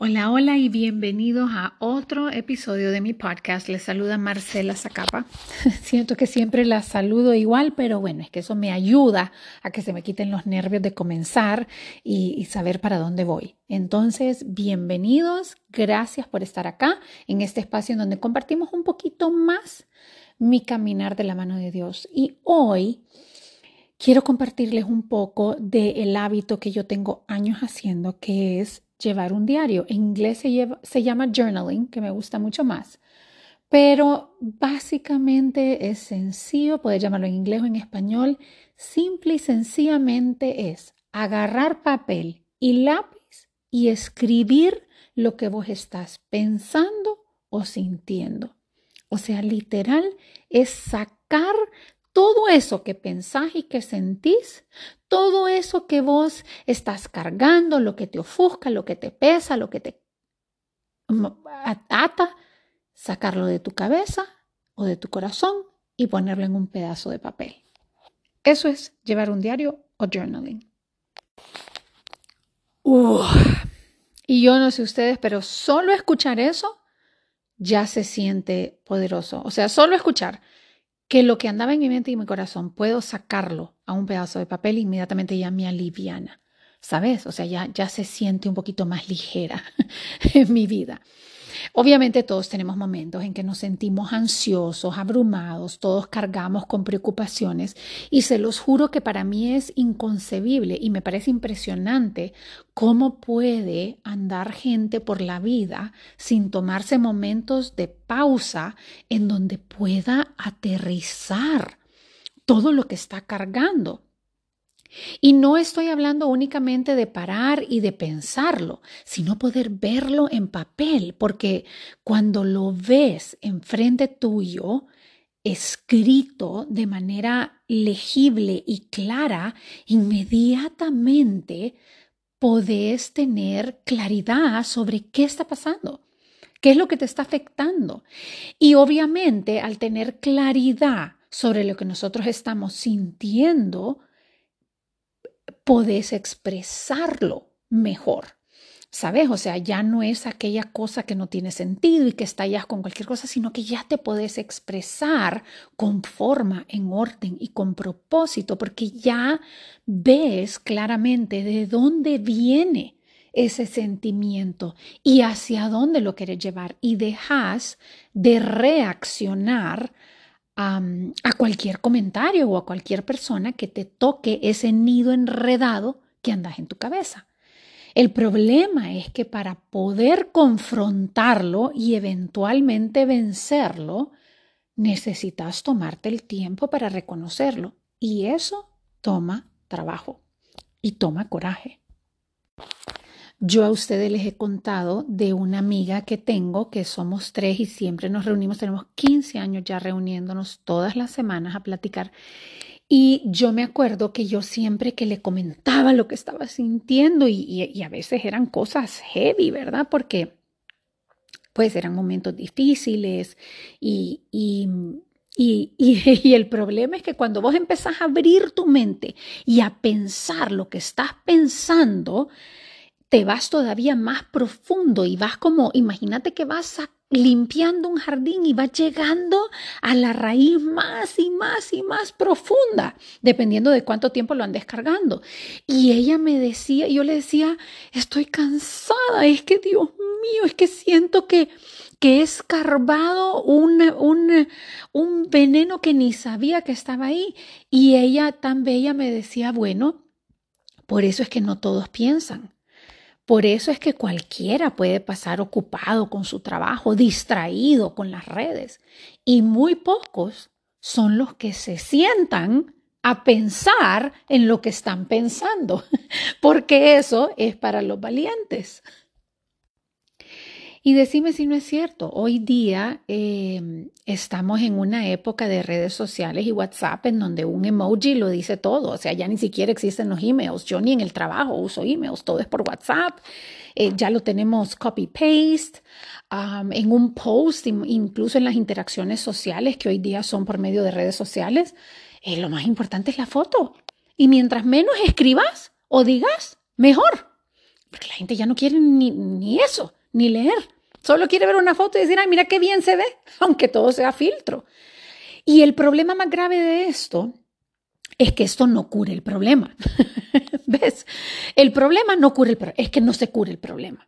Hola, hola y bienvenidos a otro episodio de mi podcast. Les saluda Marcela Zacapa. Siento que siempre la saludo igual, pero bueno, es que eso me ayuda a que se me quiten los nervios de comenzar y, y saber para dónde voy. Entonces, bienvenidos, gracias por estar acá en este espacio en donde compartimos un poquito más mi caminar de la mano de Dios. Y hoy quiero compartirles un poco del hábito que yo tengo años haciendo, que es llevar un diario. En inglés se, llama journaling, que me gusta mucho más. Pero básicamente es sencillo, puedes llamarlo en inglés o en español. Simple y sencillamente es agarrar papel y lápiz y escribir lo que vos estás pensando o sintiendo. O sea, literal es sacar todo eso que pensás y que sentís, todo eso que vos estás cargando, lo que te ofusca, lo que te pesa, lo que te ata, sacarlo de tu cabeza o de tu corazón y ponerlo en un pedazo de papel. Eso es llevar un diario o journaling. y yo no sé ustedes, pero solo escuchar eso ya se siente poderoso. O sea, solo escuchar que lo que andaba en mi mente y mi corazón puedo sacarlo a un pedazo de papel e inmediatamente ya me aliviana. ¿Sabes? O sea, ya, ya se siente un poquito más ligera en mi vida. Obviamente todos tenemos momentos en que nos sentimos ansiosos, abrumados, todos cargamos con preocupaciones y se los juro que para mí es inconcebible y me parece impresionante cómo puede andar gente por la vida sin tomarse momentos de pausa en donde pueda aterrizar todo lo que está cargando. Y no estoy hablando únicamente de parar y de pensarlo, sino poder verlo en papel, porque cuando lo ves enfrente tuyo, escrito de manera legible y clara, inmediatamente podés tener claridad sobre qué está pasando, qué es lo que te está afectando. Y obviamente al tener claridad sobre lo que nosotros estamos sintiendo, podés expresarlo mejor. ¿Sabes? O sea, ya no es aquella cosa que no tiene sentido y que estallas con cualquier cosa, sino que ya te podés expresar con forma, en orden y con propósito, porque ya ves claramente de dónde viene ese sentimiento y hacia dónde lo quieres llevar y dejas de reaccionar a, cualquier comentario o a cualquier persona que te toque ese nido enredado que andas en tu cabeza. El problema es que para poder confrontarlo y eventualmente vencerlo, necesitas tomarte el tiempo para reconocerlo. Y eso toma trabajo y toma coraje. Yo a ustedes les he contado de una amiga que tengo, que somos tres y siempre nos reunimos, tenemos 15 años ya reuniéndonos todas las semanas a platicar. Y yo me acuerdo que yo siempre que le comentaba lo que estaba sintiendo y, a veces eran cosas heavy, ¿verdad? Porque pues eran momentos difíciles y, y, y, el problema es que cuando vos empezás a abrir tu mente y a pensar lo que estás pensando, te vas todavía más profundo y vas como, imagínate que vas limpiando un jardín y vas llegando a la raíz más y más y más profunda, dependiendo de cuánto tiempo lo andes cargando. Y ella me decía, yo le decía, estoy cansada, es que Dios mío, es que siento que, que he escarbado un, un, un veneno que ni sabía que estaba ahí. Y ella tan bella me decía, bueno, por eso es que no todos piensan. Por eso es que cualquiera puede pasar ocupado con su trabajo, distraído con las redes. Y muy pocos son los que se sientan a pensar en lo que están pensando, porque eso es para los valientes. Y decime si no es cierto, hoy día em, estamos en una época de redes sociales y WhatsApp en donde un emoji lo dice todo, o sea, ya ni siquiera existen los emails, yo ni en el trabajo uso emails, todo es por WhatsApp, eh, ya lo tenemos copy-paste, en un post, incluso en las interacciones sociales que hoy día son por medio de redes sociales, eh, lo más importante es la foto. Y mientras menos escribas o digas, mejor. Porque la gente ya no quiere ni, ni eso, ni leer. Solo quiere ver una foto y decir, ay, mira qué bien se ve, aunque todo sea filtro. Y el problema más grave de esto es que esto no cure el problema. ¿Ves? El problema no cura el problema, es que no se cura el problema.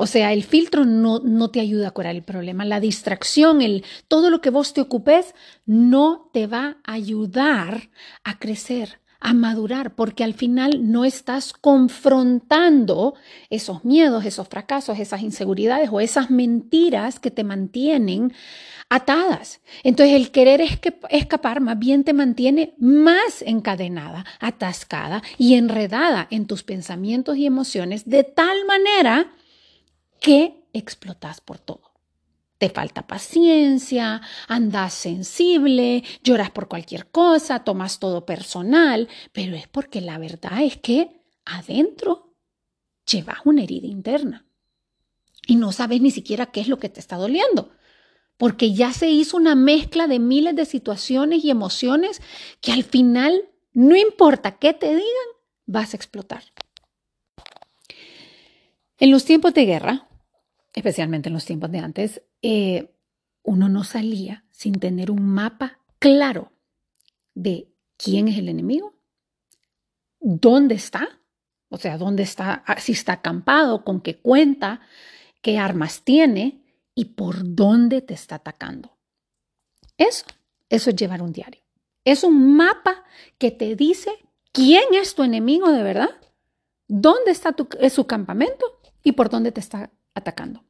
O sea, el filtro no, no te ayuda a curar el problema. La distracción, el, todo lo que vos te ocupes, no te va a ayudar a crecer, a madurar, porque al final no estás confrontando esos miedos, esos fracasos, esas inseguridades o esas mentiras que te mantienen atadas. Entonces el querer escapar más bien te mantiene más encadenada, atascada y enredada en tus pensamientos y emociones de tal manera que explotas por todo. Te falta paciencia, andas sensible, lloras por cualquier cosa, tomas todo personal, pero es porque la verdad es que adentro llevas una herida interna y no sabes ni siquiera qué es lo que te está doliendo, porque ya se hizo una mezcla de miles de situaciones y emociones que al final, no importa qué te digan, vas a explotar. En los tiempos de guerra, especialmente en los tiempos de antes, eh, uno no salía sin tener un mapa claro de quién es el enemigo, dónde está, o sea, dónde está, ah, si está acampado, con qué cuenta, qué armas tiene y por dónde te está atacando. Eso, eso es llevar un diario. Es un mapa que te dice quién es tu enemigo de verdad, dónde está es su campamento y por dónde te está atacando.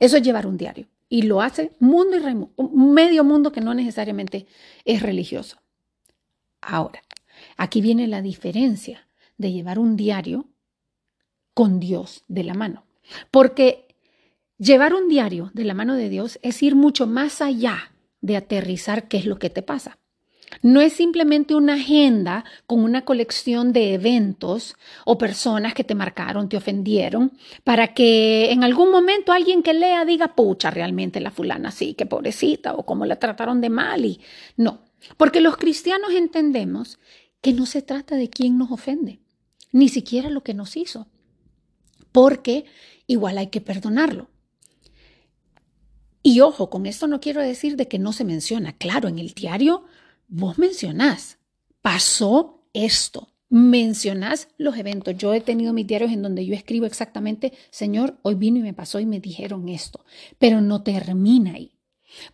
Eso es llevar un diario. Y lo hace mundo y medio mundo que no necesariamente es religioso. Ahora, aquí viene la diferencia de llevar un diario con Dios de la mano. Porque llevar un diario de la mano de Dios es ir mucho más allá de aterrizar qué es lo que te pasa. No es simplemente una agenda con una colección de eventos o personas que te marcaron, te ofendieron, para que en algún momento alguien que lea diga, pucha, realmente la fulana sí, qué pobrecita, o cómo la trataron de mal. Y no, porque los cristianos entendemos que no se trata de quién nos ofende, ni siquiera lo que nos hizo, porque igual hay que perdonarlo. Y ojo, con esto no quiero decir de que no se menciona. Claro, en el diario vos mencionás, pasó esto, mencionás los eventos. Yo he tenido mis diarios en donde yo escribo exactamente, Señor, hoy vino y me pasó y me dijeron esto, pero no termina ahí.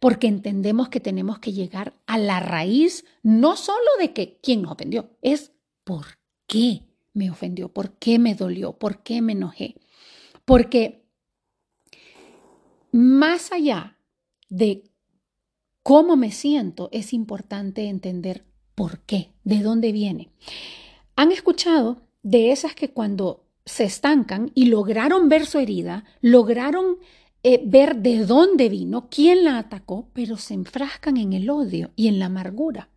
Porque entendemos que tenemos que llegar a la raíz, no solo de que quién nos ofendió, es por qué me ofendió, por qué me dolió, por qué me enojé. Porque más allá de cómo me siento, es importante entender por qué, de dónde viene. ¿Han escuchado de esas que cuando se estancan y lograron ver su herida, lograron eh, ver de dónde vino, quién la atacó, pero se enfrascan en el odio y en la amargura?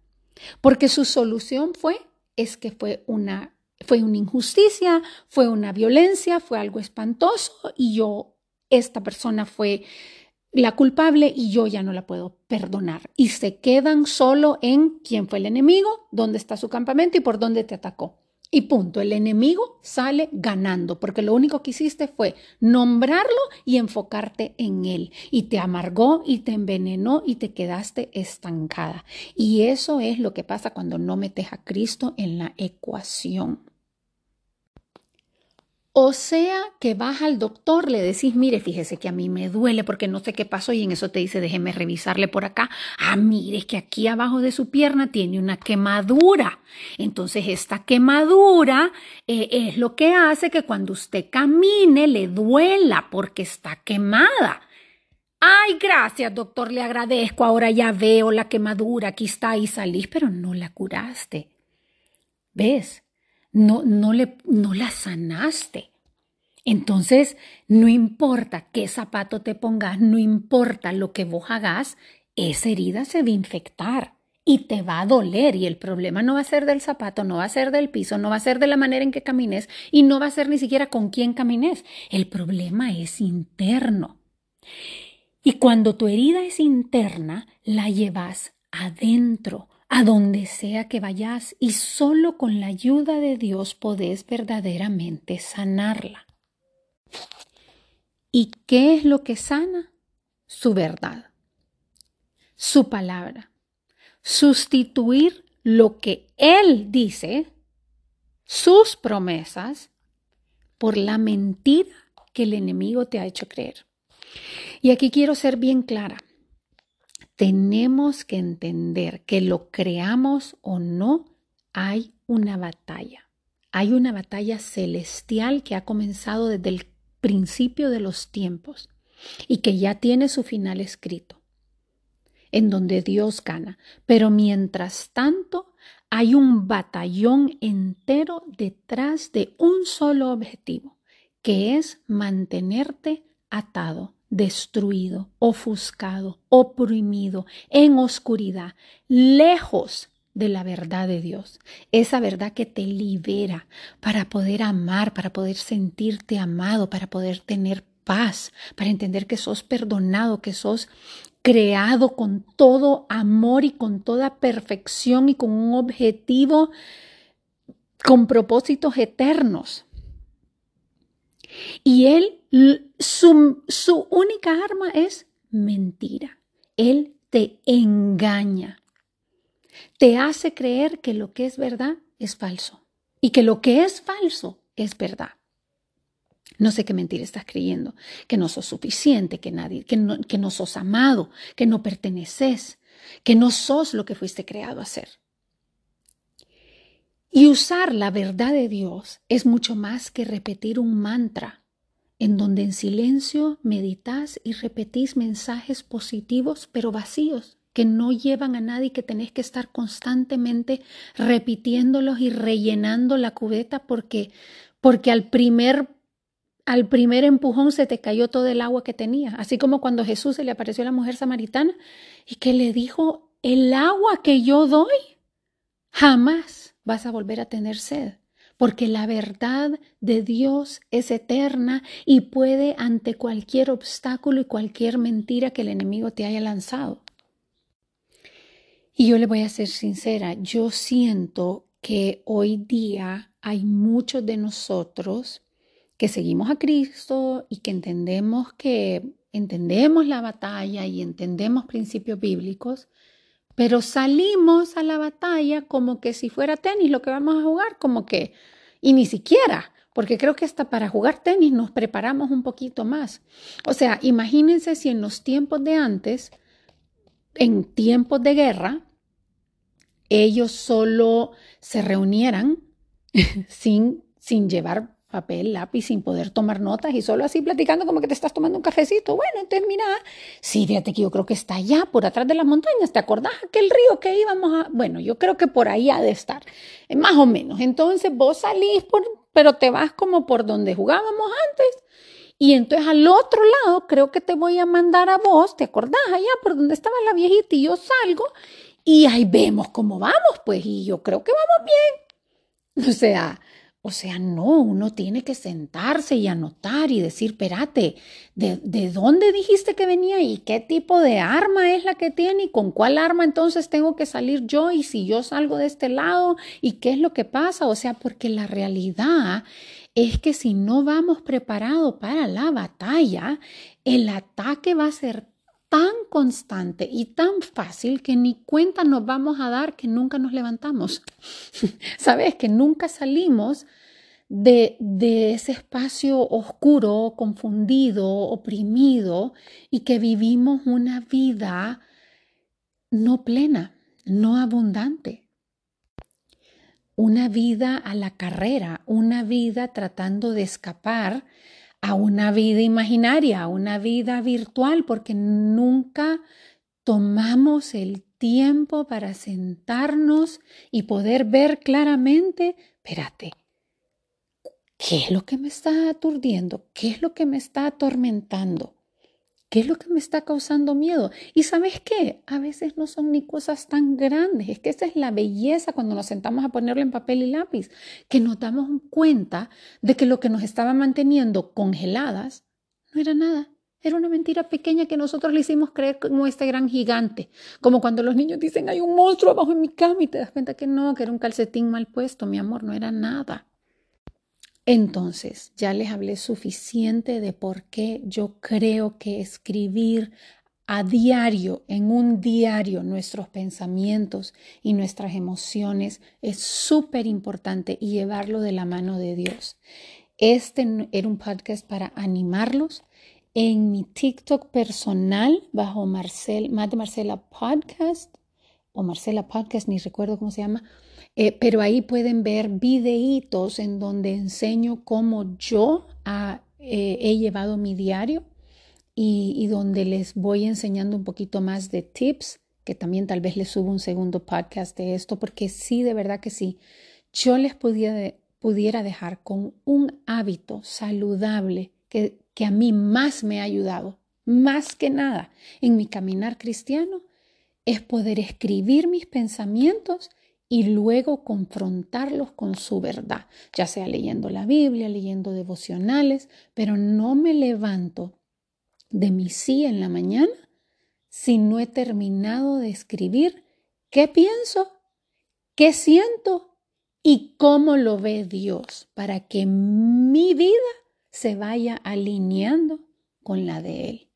Porque su solución fue, es que fue una, fue una injusticia, fue una violencia, fue algo espantoso y yo, esta persona fue la culpable y yo ya no la puedo perdonar. Y se quedan solo en quién fue el enemigo, dónde está su campamento y por dónde te atacó. Y punto, el enemigo sale ganando, porque lo único que hiciste fue nombrarlo y enfocarte en él. Y te amargó y te envenenó y te quedaste estancada. Y eso es lo que pasa cuando no metes a Cristo en la ecuación. O sea que vas al doctor, le decís, mire, fíjese que a mí me duele porque no sé qué pasó y en eso te dice, déjeme revisarle por acá. Ah, mire, es que aquí abajo de su pierna tiene una quemadura. Entonces esta quemadura eh, es lo que hace que cuando usted camine le duela porque está quemada. Ay, gracias, doctor, le agradezco. Ahora ya veo la quemadura, aquí está y salís, pero no la curaste. ¿Ves? No, no, le, no la sanaste. Entonces, no importa qué zapato te pongas, no importa lo que vos hagas, esa herida se va a infectar y te va a doler y el problema no va a ser del zapato, no va a ser del piso, no va a ser de la manera en que camines y no va a ser ni siquiera con quién camines. El problema es interno. Y cuando tu herida es interna, la llevas adentro, a donde sea que vayas y solo con la ayuda de Dios podés verdaderamente sanarla. ¿Y qué es lo que sana? Su verdad, su palabra. Sustituir lo que Él dice, sus promesas, por la mentira que el enemigo te ha hecho creer. Y aquí quiero ser bien clara. Tenemos que entender que lo creamos o no, hay una batalla. Hay una batalla celestial que ha comenzado desde el principio de los tiempos y que ya tiene su final escrito, en donde Dios gana. Pero mientras tanto, hay un batallón entero detrás de un solo objetivo, que es mantenerte atado, destruido, ofuscado, oprimido, en oscuridad, lejos de la verdad de Dios, esa verdad que te libera para poder amar, para poder sentirte amado, para poder tener paz, para entender que sos perdonado, que sos creado con todo amor y con toda perfección y con un objetivo, con propósitos eternos. Y él, su, su única arma es mentira. Él te engaña. Te hace creer que lo que es verdad es falso y que lo que es falso es verdad. No sé qué mentira estás creyendo, que no sos suficiente, que nadie, que no, que no sos amado, que no perteneces, que no sos lo que fuiste creado a ser. Y usar la verdad de Dios es mucho más que repetir un mantra en donde en silencio meditas y repetís mensajes positivos pero vacíos que no llevan a nadie que tenés que estar constantemente repitiéndolos y rellenando la cubeta porque porque al primer al primer empujón se te cayó todo el agua que tenía, así como cuando Jesús se le apareció a la mujer samaritana y que le dijo, el agua que yo doy, jamás vas a volver a tener sed, porque la verdad de Dios es eterna y puede ante cualquier obstáculo y cualquier mentira que el enemigo te haya lanzado. Y yo le voy a ser sincera, yo siento que hoy día hay muchos de nosotros que seguimos a Cristo y que entendemos que entendemos la batalla y entendemos principios bíblicos, pero salimos a la batalla como que si fuera tenis lo que vamos a jugar, como que, y ni siquiera, porque creo que hasta para jugar tenis nos preparamos un poquito más. O sea, imagínense si en los tiempos de antes, en tiempos de guerra, ellos solo se reunieran sin, sin llevar papel, lápiz, sin poder tomar notas y solo así platicando como que te estás tomando un cafecito. Bueno, entonces mira, sí, fíjate que yo creo que está allá, por atrás de las montañas. ¿Te acordás aquel río que íbamos a...? Bueno, yo creo que por ahí ha de estar, eh, más o menos. Entonces vos salís, por, pero te vas como por donde jugábamos antes. Y entonces al otro lado creo que te voy a mandar a vos, ¿te acordás allá por donde estaba la viejita y yo salgo? Y ahí vemos cómo vamos, pues, y yo creo que vamos bien. O sea, o sea, no, uno tiene que sentarse y anotar y decir, espérate, ¿de, ¿de, dónde dijiste que venía y qué tipo de arma es la que tiene y con cuál arma entonces tengo que salir yo y si yo salgo de este lado y qué es lo que pasa? O sea, porque la realidad es que si no vamos preparados para la batalla, el ataque va a ser tan constante y tan fácil que ni cuenta nos vamos a dar que nunca nos levantamos. Sabes que nunca salimos de, de, ese espacio oscuro, confundido, oprimido y que vivimos una vida no plena, no abundante. Una vida a la carrera, una vida tratando de escapar a una vida imaginaria, a una vida virtual, porque nunca tomamos el tiempo para sentarnos y poder ver claramente, espérate, ¿qué es lo que me está aturdiendo? ¿Qué es lo que me está atormentando? ¿Qué es lo que me está causando miedo? Y sabes qué, a veces no son ni cosas tan grandes, es que esa es la belleza cuando nos sentamos a ponerlo en papel y lápiz, que nos damos cuenta de que lo que nos estaba manteniendo congeladas no era nada, era una mentira pequeña que nosotros le hicimos creer como este gran gigante, como cuando los niños dicen hay un monstruo abajo en mi cama y te das cuenta que no, que era un calcetín mal puesto, mi amor, no era nada. Entonces, ya les hablé suficiente de por qué yo creo que escribir a diario, en un diario, nuestros pensamientos y nuestras emociones es súper importante y llevarlo de la mano de Dios. Este era un podcast para animarlos. En mi TikTok personal, bajo Marcel, Marcela Podcast, o Marcela Podcast, ni recuerdo cómo se llama, eh, pero ahí pueden ver videitos en donde enseño cómo yo ah, eh, he llevado mi diario y, donde les voy enseñando un poquito más de tips, que también tal vez les subo un segundo podcast de esto, porque sí, de verdad que sí, yo les pudiera, pudiera dejar con un hábito saludable que, que a mí más me ha ayudado, más que nada en mi caminar cristiano, es poder escribir mis pensamientos y luego confrontarlos con su verdad, ya sea leyendo la Biblia, leyendo devocionales, pero no me levanto de mi sí en la mañana si no he terminado de escribir qué pienso, qué siento y cómo lo ve Dios para que mi vida se vaya alineando con la de Él.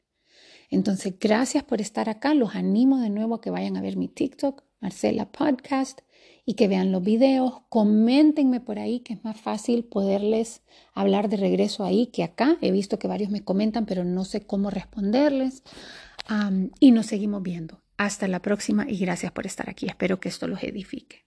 Entonces, gracias por estar acá. Los animo de nuevo a que vayan a ver mi TikTok, Marcela Podcast, y que vean los videos. Coméntenme por ahí, que es más fácil poderles hablar de regreso ahí que acá. He visto que varios me comentan, pero no sé cómo responderles. y nos seguimos viendo. Hasta la próxima y gracias por estar aquí. Espero que esto los edifique.